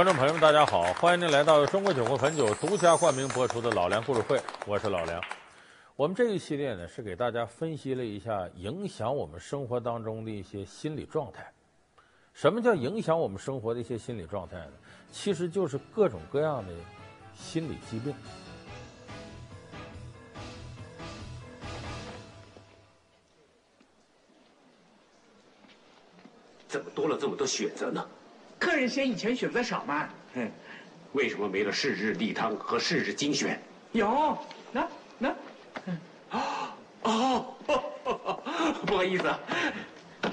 观众朋友们，大家好！欢迎您来到中国酒魂汾酒独家冠名播出的《老梁故事会》，我是老梁。我们这一系列呢，是给大家分析了一下影响我们生活当中的一些心理状态。什么叫影响我们生活的一些心理状态呢？其实就是各种各样的心理疾病。怎么多了这么多选择呢？客人嫌以前选择少吗？嗯，为什么没了是日例汤和是日精选？有，那那，啊哦，不好意思啊，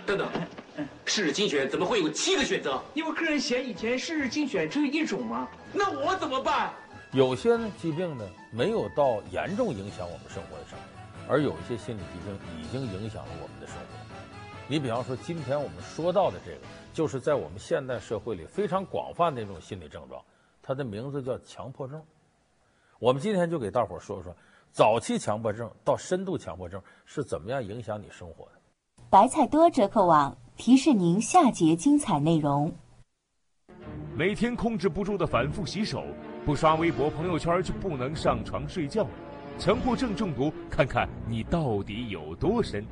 等等，是日精选怎么会有七个选择？因为客人嫌以前是日精选只有一种吗？那我怎么办？有些呢疾病呢没有到严重影响我们生活的程度，而有一些心理疾病已经影响了我们的生活。你比方说，今天我们说到的这个。就是在我们现代社会里非常广泛的一种心理症状，它的名字叫强迫症。我们今天就给大伙儿说说，早期强迫症到深度强迫症是怎么样影响你生活的。白菜多折扣网提示您下节精彩内容。每天控制不住的反复洗手，不刷微博朋友圈就不能上床睡觉，强迫症中毒，看看你到底有多深。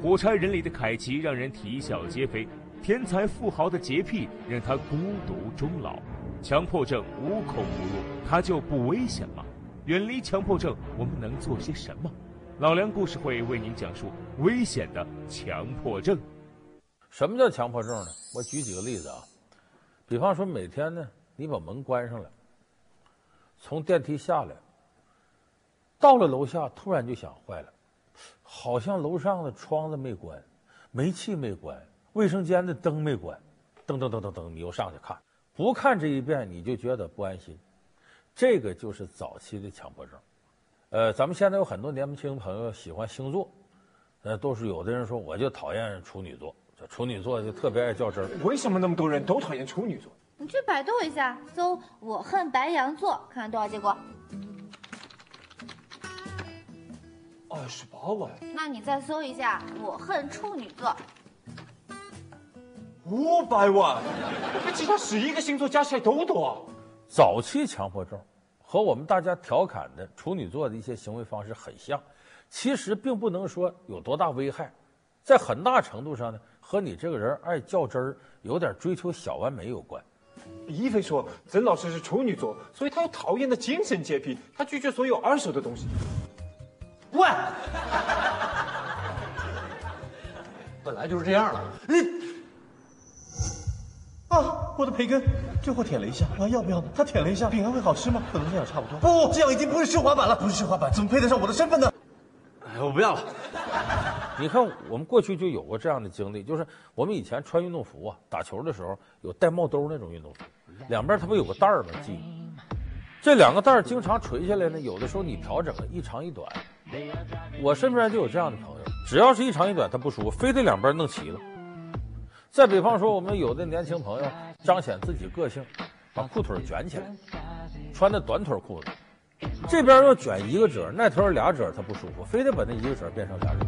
火柴人里的凯奇让人啼笑皆非。天才富豪的洁癖让他孤独终老，强迫症无孔不入，他就不危险吗？远离强迫症，我们能做些什么？老梁故事会为您讲述危险的强迫症。什么叫强迫症呢？我举几个例子啊，比方说每天呢，你把门关上了，从电梯下来，到了楼下，突然就想坏了，好像楼上的窗子没关，煤气没关。卫生间的灯没关，噔噔噔噔噔，你又上去看，不看这一遍你就觉得不安心，这个就是早期的强迫症。呃，咱们现在有很多年轻朋友喜欢星座，呃，都是有的人说我就讨厌处女座，这处女座就特别爱较真儿。为什么那么多人都讨厌处女座？你去百度一下，搜“我恨白羊座”，看看多少结果。二十八万。那你再搜一下“我恨处女座”。五百万，比其他十一个星座加起来都多。早期强迫症和我们大家调侃的处女座的一些行为方式很像，其实并不能说有多大危害，在很大程度上呢，和你这个人爱较真儿、有点追求小完美有关。一菲说，曾老师是处女座，所以他有讨厌的精神洁癖，他拒绝所有二手的东西。喂，本来就是这样了，你。啊，我的培根，最后舔了一下，啊，要不要呢？他舔了一下，饼干会好吃吗？可能这样差不多。不，这样已经不是奢华版了，不是奢华版，怎么配得上我的身份呢？哎，我不要了。你看，我们过去就有过这样的经历，就是我们以前穿运动服啊，打球的时候有带帽兜那种运动服，两边它不有个带儿吗？系，这两个带儿经常垂下来呢，有的时候你调整了一长一短。我身边就有这样的朋友，只要是一长一短，他不舒服，非得两边弄齐了。再比方说，我们有的年轻朋友彰显自己个性，把裤腿卷起来，穿的短腿裤子，这边要卷一个褶，那头俩褶，他不舒服，非得把那一个褶变成俩褶。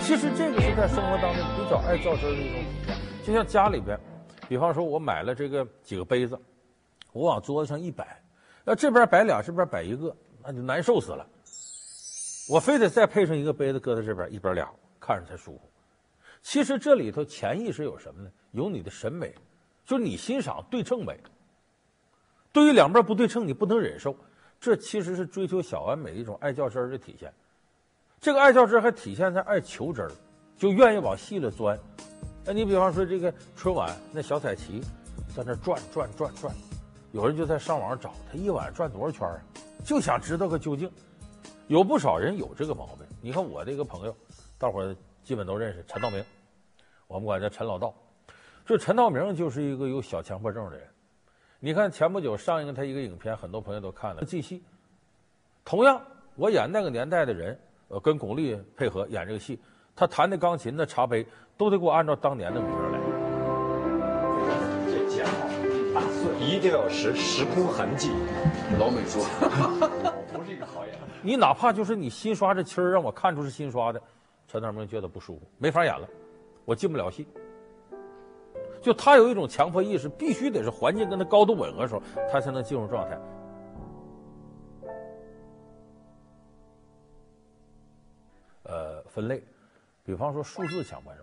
其实这个是在生活当中比较爱较真的一种体现，就像家里边，比方说我买了这个几个杯子，我往桌子上一摆。要这边摆俩，这边摆一个，那就难受死了。我非得再配上一个杯子搁在这边，一边俩看着才舒服。其实这里头潜意识有什么呢？有你的审美，就是你欣赏对称美。对于两边不对称，你不能忍受。这其实是追求小完美的一种爱较真儿的体现。这个爱较真还体现在爱求真儿，就愿意往细了钻。那你比方说这个春晚，那小彩旗在那转转转转。有人就在上网找他一晚转多少圈啊，就想知道个究竟。有不少人有这个毛病。你看我这个朋友，大伙基本都认识陈道明，我们管他陈老道。这陈道明就是一个有小强迫症的人。你看前不久上映他一个影片，很多朋友都看了《继戏》。同样，我演那个年代的人，呃，跟巩俐配合演这个戏，他弹的钢琴的茶杯都得给我按照当年的名来。这脚打碎一定要时时空痕迹，老美说，我不是一。个好演员！你哪怕就是你新刷这漆儿，让我看出是新刷的，陈道明觉得不舒服，没法演了，我进不了戏。就他有一种强迫意识，必须得是环境跟他高度吻合的时候，他才能进入状态。呃，分类，比方说数字强迫症，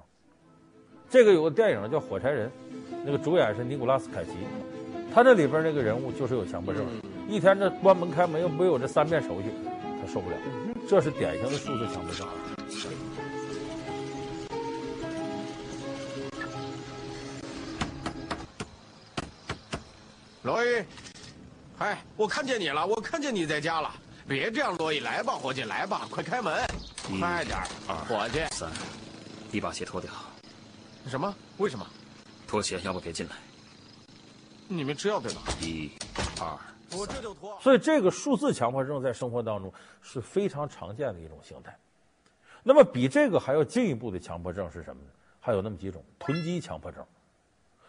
这个有个电影叫《火柴人》，那个主演是尼古拉斯凯奇，他这里边那个人物就是有强迫症，一天这关门开门又没有这三遍手续，他受不了，这是典型的数字强迫症。罗伊，嗨，我看见你了，我看见你在家了。别这样，罗伊，来吧，伙计，来吧，快开门，快点儿，伙计。三，你把鞋脱掉。什么？为什么？脱鞋，要不别进来。你们吃药对吧？一、二，我这就脱。所以，这个数字强迫症在生活当中是非常常见的一种形态。那么，比这个还要进一步的强迫症是什么呢？还有那么几种囤积强迫症。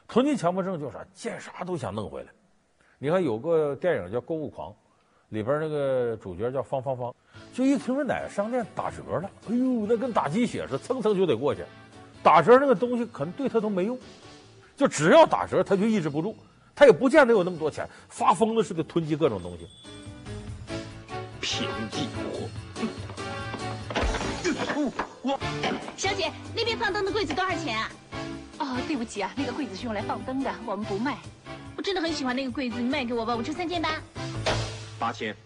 囤积强迫症就是啥？见啥都想弄回来。你看有个电影叫《购物狂》，里边那个主角叫方方方，就一听说哪个商店打折了，哎呦，那跟打鸡血似的，蹭蹭就得过去。打折那个东西可能对他都没用，就只要打折他就抑制不住，他也不见得有那么多钱，发疯的似的囤积各种东西。便宜货。我，小姐，那边放灯的柜子多少钱啊？哦，对不起啊，那个柜子是用来放灯的，我们不卖。我真的很喜欢那个柜子，你卖给我吧，我出三千八。八千。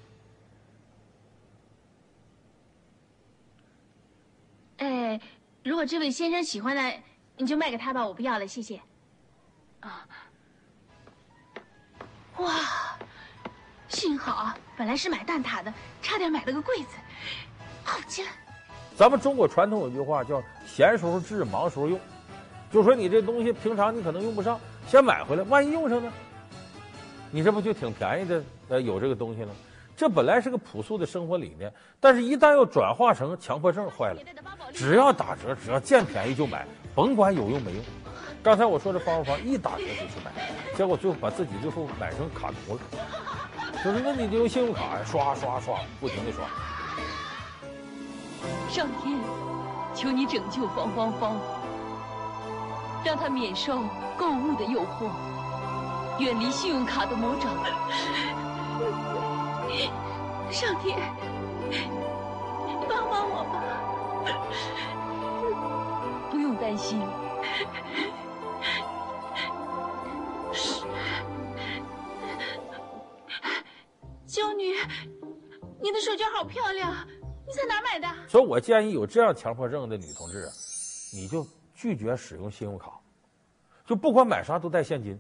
哎，如果这位先生喜欢的，你就卖给他吧，我不要了，谢谢。啊！哇，幸好本来是买蛋挞的，差点买了个柜子，好极了。咱们中国传统有句话叫“闲时候治，忙时候用”。就说你这东西平常你可能用不上，先买回来，万一用上呢？你这不就挺便宜的？呃，有这个东西了。这本来是个朴素的生活理念，但是一旦要转化成强迫症，坏了。只要打折，只要见便宜就买，甭管有用没用。刚才我说这方法，一打折就去买，结果最后把自己最后买成卡奴了。就是那你就用信用卡刷刷刷，不停的刷。上天，求你拯救方芳芳。让他免受购物的诱惑，远离信用卡的魔掌。上天，帮帮我吧！不用担心。修女，你的手绢好漂亮，你在哪买的？所以我建议有这样强迫症的女同志啊，你就。拒绝使用信用卡，就不管买啥都带现金，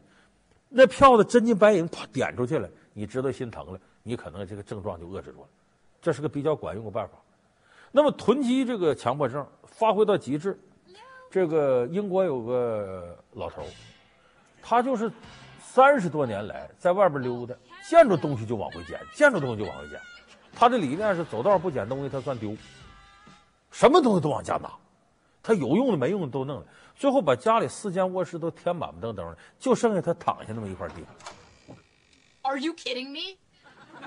那票子真金白银啪点出去了，你知道心疼了，你可能这个症状就遏制住了，这是个比较管用的办法。那么囤积这个强迫症发挥到极致，这个英国有个老头，他就是三十多年来在外边溜达，见着东西就往回捡，见着东西就往回捡。他的理念是走道不捡东西他算丢，什么东西都往家拿。他有用的没用的都弄了，最后把家里四间卧室都填满满登登的，就剩下他躺下那么一块地。Are you kidding me?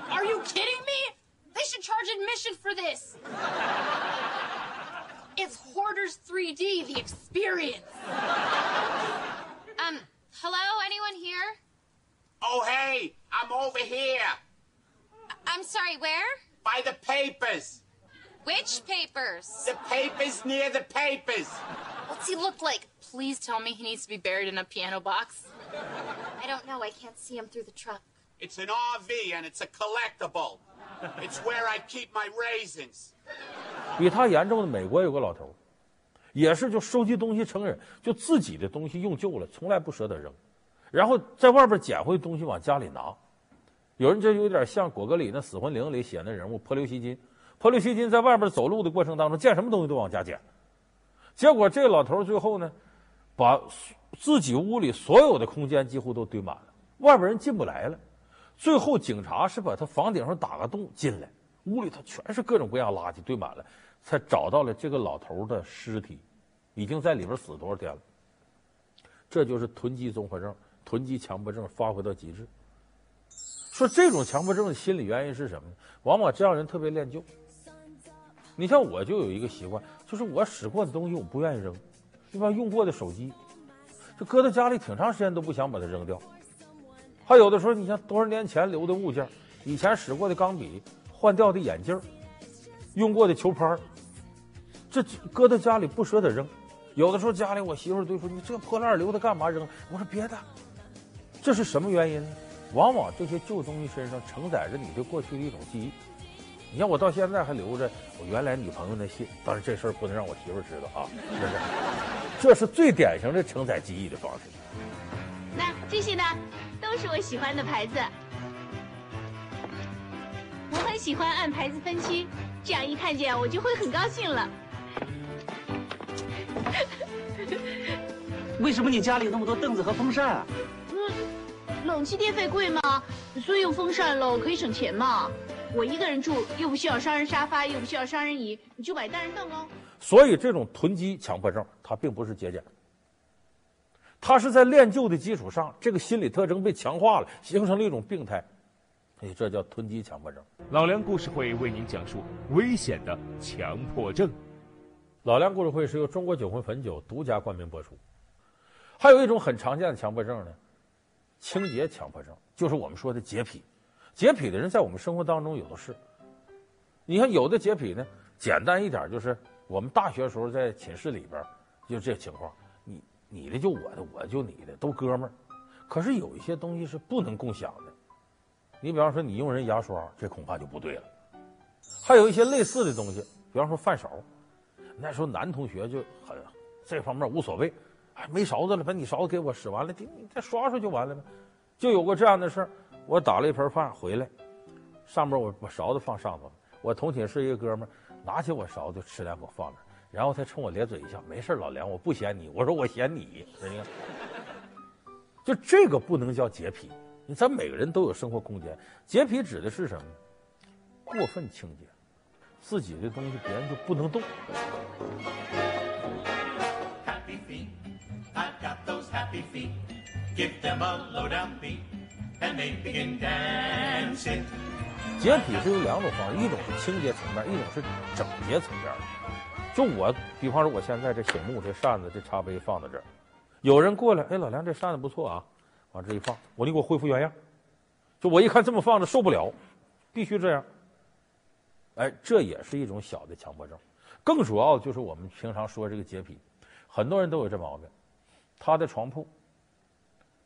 Are you kidding me? They should charge admission for this. It's Hoarders 3D, the experience. Um, hello, anyone here? Oh, hey, I'm over here. I'm sorry, where? By the papers. Which papers? The papers near the papers. What's he look like? Please tell me he needs to be buried in a piano box. I don't know. I can't see him through the truck. It's an RV and it's a collectible. It's where I keep my raisins. 比他严重的美国有个老头，也是就收集东西成瘾，就自己的东西用旧了，从来不舍得扔，然后在外边捡回东西往家里拿。有人就有点像果戈里那《死魂灵》里写那人物泼留西金。波留西金在外边走路的过程当中，见什么东西都往家捡，结果这个老头最后呢，把自己屋里所有的空间几乎都堆满了，外边人进不来了。最后警察是把他房顶上打个洞进来，屋里头全是各种各样垃圾堆满了，才找到了这个老头的尸体，已经在里边死多少天了。这就是囤积综合症、囤积强迫症发挥到极致。说这种强迫症的心理原因是什么呢？往往这样人特别恋旧。你像我就有一个习惯，就是我使过的东西我不愿意扔，一般用过的手机，就搁在家里挺长时间都不想把它扔掉。还有的时候，你像多少年前留的物件，以前使过的钢笔、换掉的眼镜、用过的球拍，这搁在家里不舍得扔。有的时候家里我媳妇就说：“你这破烂留它干嘛扔？”我说：“别的。”这是什么原因呢？往往这些旧东西身上承载着你对过去的一种记忆。你像我到现在还留着我原来女朋友的信，当然这事儿不能让我媳妇知道啊。这是，这是最典型的承载记忆的方式。那这些呢，都是我喜欢的牌子。我很喜欢按牌子分区，这样一看见我就会很高兴了。为什么你家里有那么多凳子和风扇啊？嗯，冷气电费贵吗？所以用风扇喽，可以省钱嘛。我一个人住，又不需要双人沙发，又不需要双人椅，你就买单人凳喽。所以这种囤积强迫症，它并不是节俭，它是在练旧的基础上，这个心理特征被强化了，形成了一种病态。哎这叫囤积强迫症。老梁故事会为您讲述危险的强迫症。老梁故事会是由中国酒魂汾酒独家冠名播出。还有一种很常见的强迫症呢，清洁强迫症，就是我们说的洁癖。洁癖的人在我们生活当中有的是。你看，有的洁癖呢，简单一点就是我们大学时候在寝室里边就这情况，你你的就我的，我就你的，都哥们儿。可是有一些东西是不能共享的。你比方说，你用人牙刷，这恐怕就不对了。还有一些类似的东西，比方说饭勺。那时候男同学就很这方面无所谓，哎，没勺子了，把你勺子给我使完了，你再刷刷就完了呗。就有过这样的事儿，我打了一盆饭回来，上面我把勺子放上头，我同寝室一个哥们拿起我勺子就吃两口放那，然后他冲我咧嘴一笑，没事，老梁，我不嫌你。我说我嫌你，你看，就这个不能叫洁癖，你咱每个人都有生活空间，洁癖指的是什么？过分清洁。自己的东西别人就不能动。洁癖是有两种方式，一种是清洁层面，一种是整洁层面。就我，比方说我现在这醒目这扇子这茶杯放在这儿，有人过来，哎，老梁这扇子不错啊，往这一放，我你给我恢复原样。就我一看这么放着受不了，必须这样。哎，这也是一种小的强迫症，更主要就是我们平常说这个洁癖，很多人都有这毛病。他的床铺，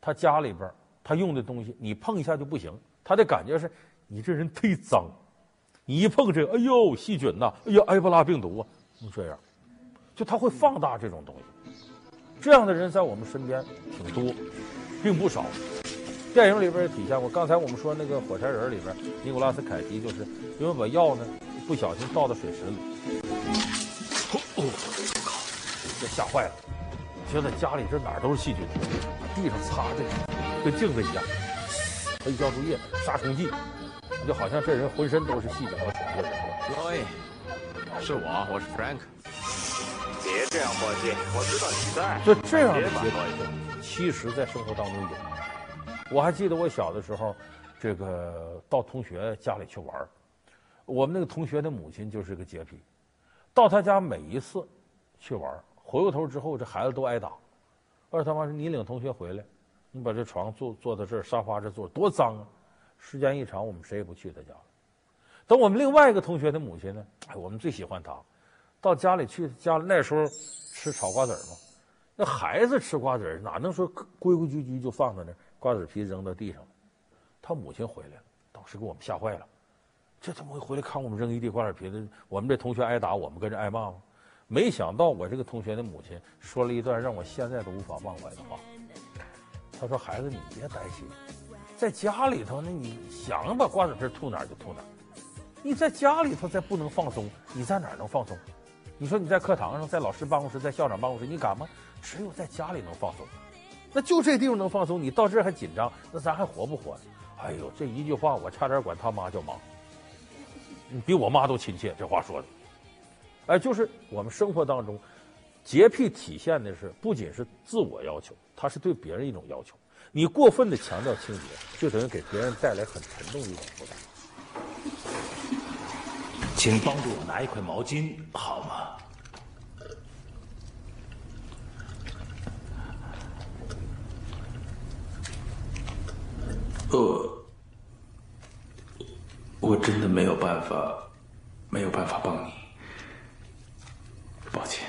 他家里边，他用的东西，你碰一下就不行。他的感觉是，你这人忒脏，你一碰这个，哎呦，细菌呐，哎呦，埃博拉病毒啊，就这样，就他会放大这种东西。这样的人在我们身边挺多，并不少。电影里边也体现过。刚才我们说那个火柴人里边，尼古拉斯凯奇就是因为把药呢不小心倒到水池里，这吓坏了，觉得家里这哪儿都是细菌，把地上擦这个跟镜子一样，喷消毒液、杀虫剂，就好像这人浑身都是细菌和虫子似的。喂，是我，我是 Frank。别这样，伙计，我知道你在。就这样的结果，其实在生活当中有。我还记得我小的时候，这个到同学家里去玩，我们那个同学的母亲就是个洁癖，到他家每一次去玩，回过头之后这孩子都挨打。二他妈说：“你领同学回来，你把这床坐坐到这儿，沙发这坐多脏啊！”时间一长，我们谁也不去他家了。等我们另外一个同学的母亲呢，哎，我们最喜欢他，到家里去，家里那时候吃炒瓜子嘛，那孩子吃瓜子哪能说规规矩矩就放在那儿？瓜子皮扔到地上，他母亲回来了，当时给我们吓坏了。这怎么会回来看我们扔一地瓜子皮子？我们这同学挨打，我们跟着挨骂吗？没想到我这个同学的母亲说了一段让我现在都无法忘怀的话。他说：“孩子，你别担心，在家里头呢，你想把瓜子皮吐哪儿就吐哪儿。你在家里头再不能放松，你在哪儿能放松？你说你在课堂上，在老师办公室，在校长办公室，你敢吗？只有在家里能放松。”那就这地方能放松，你到这儿还紧张，那咱还活不活？哎呦，这一句话我差点管他妈叫妈，你比我妈都亲切。这话说的，哎，就是我们生活当中，洁癖体现的是不仅是自我要求，它是对别人一种要求。你过分的强调清洁，就等于给别人带来很沉重的一种负担。请帮助我拿一块毛巾好吗？呃我真的没有办法，没有办法帮你，抱歉。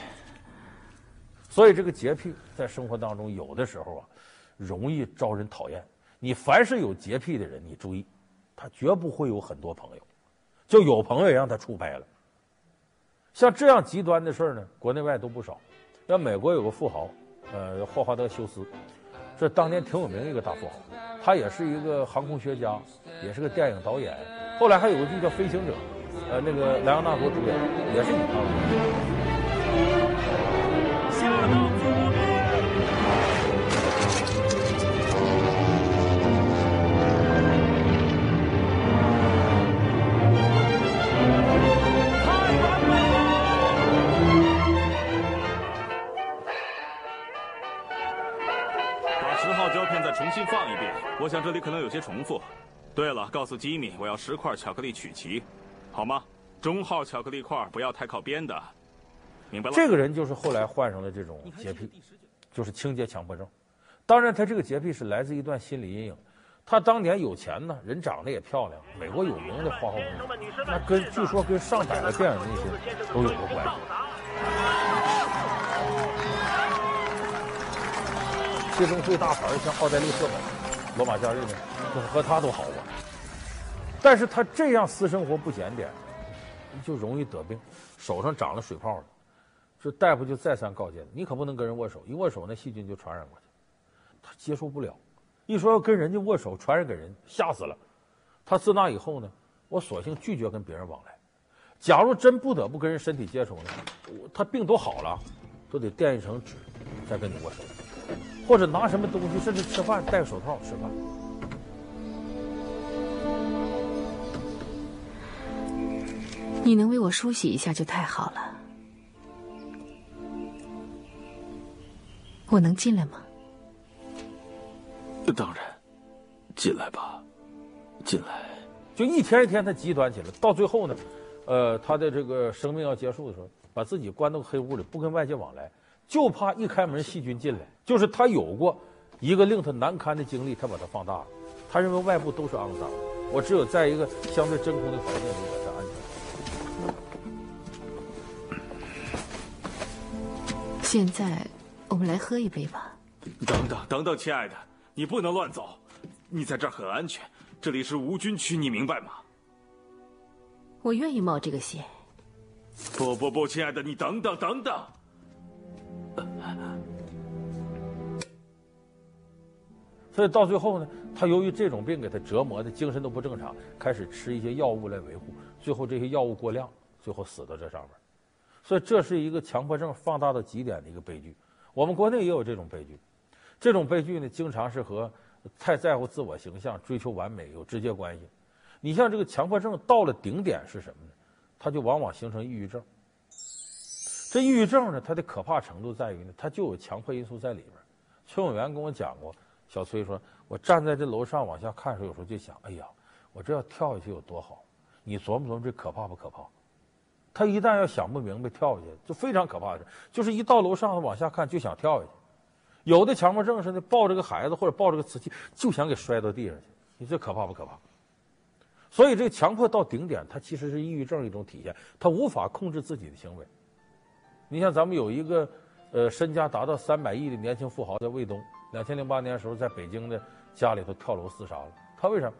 所以这个洁癖在生活当中有的时候啊，容易招人讨厌。你凡是有洁癖的人，你注意，他绝不会有很多朋友，就有朋友也让他出牌了。像这样极端的事儿呢，国内外都不少。像美国有个富豪，呃，霍华德·休斯。这当年挺有名的一个大富豪，他也是一个航空学家，也是个电影导演。后来还有个剧叫《飞行者》，呃，那个莱昂纳多主演，也是以他为这里可能有些重复。对了，告诉吉米，我要十块巧克力曲奇，好吗？中号巧克力块，不要太靠边的，明白了？这个人就是后来患上了这种洁癖，就是清洁强迫症。当然，他这个洁癖是来自一段心理阴影。他当年有钱呢，人长得也漂亮，美国有名的花花公子，那跟据说跟上百个电影明星都有过关系。其中最大牌的像奥黛丽·赫本、罗马假日呢，和他都好过。但是他这样私生活不检点，就容易得病，手上长了水泡了。这大夫就再三告诫你可不能跟人握手，一握手那细菌就传染过去。他接受不了，一说要跟人家握手传染给人，吓死了。他自那以后呢，我索性拒绝跟别人往来。假如真不得不跟人身体接触呢，他病都好了，都得垫一层纸再跟你握手。或者拿什么东西，甚至吃饭戴手套吃饭。你能为我梳洗一下就太好了。我能进来吗？当然，进来吧，进来。就一天一天他极端起来，到最后呢，呃，他的这个生命要结束的时候，把自己关到黑屋里，不跟外界往来。就怕一开门细菌进来，就是他有过一个令他难堪的经历，他把它放大了。他认为外部都是肮脏的，我只有在一个相对真空的环境里我才安全。现在我们来喝一杯吧。等等等等，亲爱的，你不能乱走，你在这儿很安全，这里是无菌区，你明白吗？我愿意冒这个险。不不不，亲爱的，你等等等等。所以到最后呢，他由于这种病给他折磨的精神都不正常，开始吃一些药物来维护，最后这些药物过量，最后死到这上面。所以这是一个强迫症放大到极点的一个悲剧。我们国内也有这种悲剧，这种悲剧呢，经常是和太在乎自我形象、追求完美有直接关系。你像这个强迫症到了顶点是什么呢？它就往往形成抑郁症。这抑郁症呢，它的可怕程度在于呢，它就有强迫因素在里边。崔永元跟我讲过。小崔说：“我站在这楼上往下看的时候，有时候就想，哎呀，我这要跳下去有多好？你琢磨琢磨，这可怕不可怕？他一旦要想不明白，跳下去就非常可怕的。就是一到楼上往下看就想跳下去。有的强迫症是呢，抱着个孩子或者抱着个瓷器就想给摔到地上去。你这可怕不可怕？所以这个强迫到顶点，它其实是抑郁症一种体现。他无法控制自己的行为。你像咱们有一个呃身家达到三百亿的年轻富豪叫卫东。”两千零八年的时候，在北京的家里头跳楼自杀了。他为啥？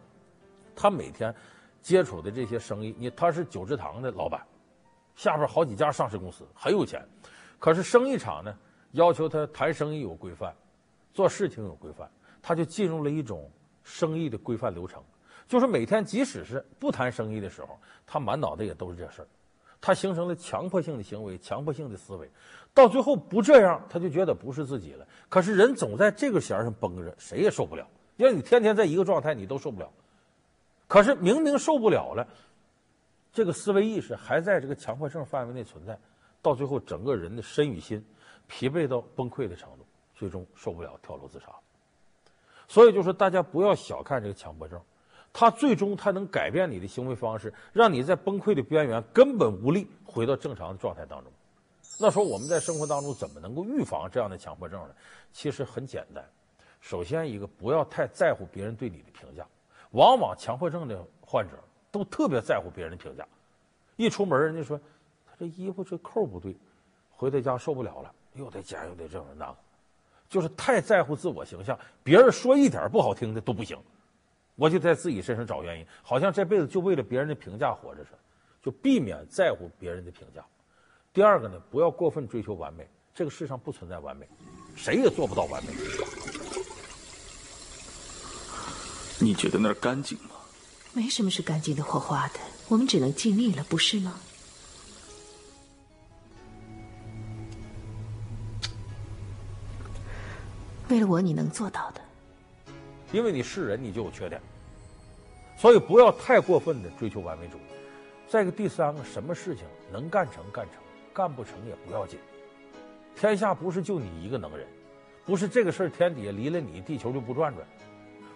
他每天接触的这些生意，你他是九芝堂的老板，下边好几家上市公司，很有钱。可是生意场呢，要求他谈生意有规范，做事情有规范，他就进入了一种生意的规范流程。就是每天，即使是不谈生意的时候，他满脑袋也都是这事儿。他形成了强迫性的行为，强迫性的思维。到最后不这样，他就觉得不是自己了。可是人总在这个弦上绷着，谁也受不了。因为你天天在一个状态，你都受不了。可是明明受不了了，这个思维意识还在这个强迫症范围内存在。到最后，整个人的身与心疲惫到崩溃的程度，最终受不了，跳楼自杀。所以就是大家不要小看这个强迫症，它最终它能改变你的行为方式，让你在崩溃的边缘根本无力回到正常的状态当中。那说我们在生活当中怎么能够预防这样的强迫症呢？其实很简单，首先一个不要太在乎别人对你的评价。往往强迫症的患者都特别在乎别人的评价，一出门人家说他这衣服这扣不对，回到家受不了了，又得剪又得这个那个，就是太在乎自我形象，别人说一点不好听的都不行，我就在自己身上找原因，好像这辈子就为了别人的评价活着似的，就避免在乎别人的评价。第二个呢，不要过分追求完美。这个世上不存在完美，谁也做不到完美。你觉得那儿干净吗？没什么是干净的或花的，我们只能尽力了，不是吗？为了我，你能做到的。因为你是人，你就有缺点，所以不要太过分的追求完美主义。再一个，第三个，什么事情能干成干成。干不成也不要紧，天下不是就你一个能人，不是这个事儿天底下离了你，地球就不转转。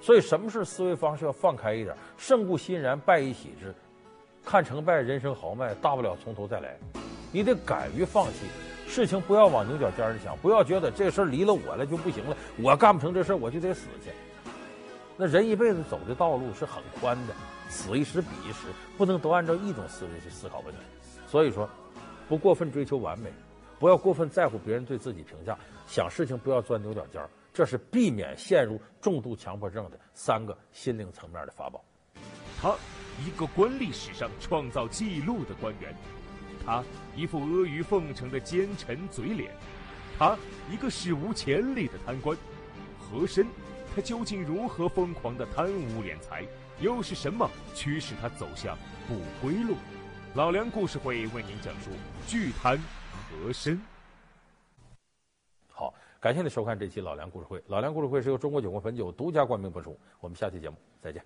所以什么事思维方式要放开一点，胜顾欣然，败亦喜之。看成败，人生豪迈，大不了从头再来。你得敢于放弃，事情不要往牛角尖上想，不要觉得这事儿离了我了就不行了，我干不成这事儿我就得死去。那人一辈子走的道路是很宽的，此一时彼一时，不能都按照一种思维去思考问题。所以说。不过分追求完美，不要过分在乎别人对自己评价，想事情不要钻牛角尖儿，这是避免陷入重度强迫症的三个心灵层面的法宝。他，一个官吏史上创造记录的官员；他，一副阿谀奉承的奸臣嘴脸；他，一个史无前例的贪官。和珅，他究竟如何疯狂的贪污敛财？又是什么驱使他走向不归路？老梁故事会为您讲述巨贪和珅。好，感谢您收看这期老梁故事会。老梁故事会是由中国酒国汾酒独家冠名播出。我们下期节目再见。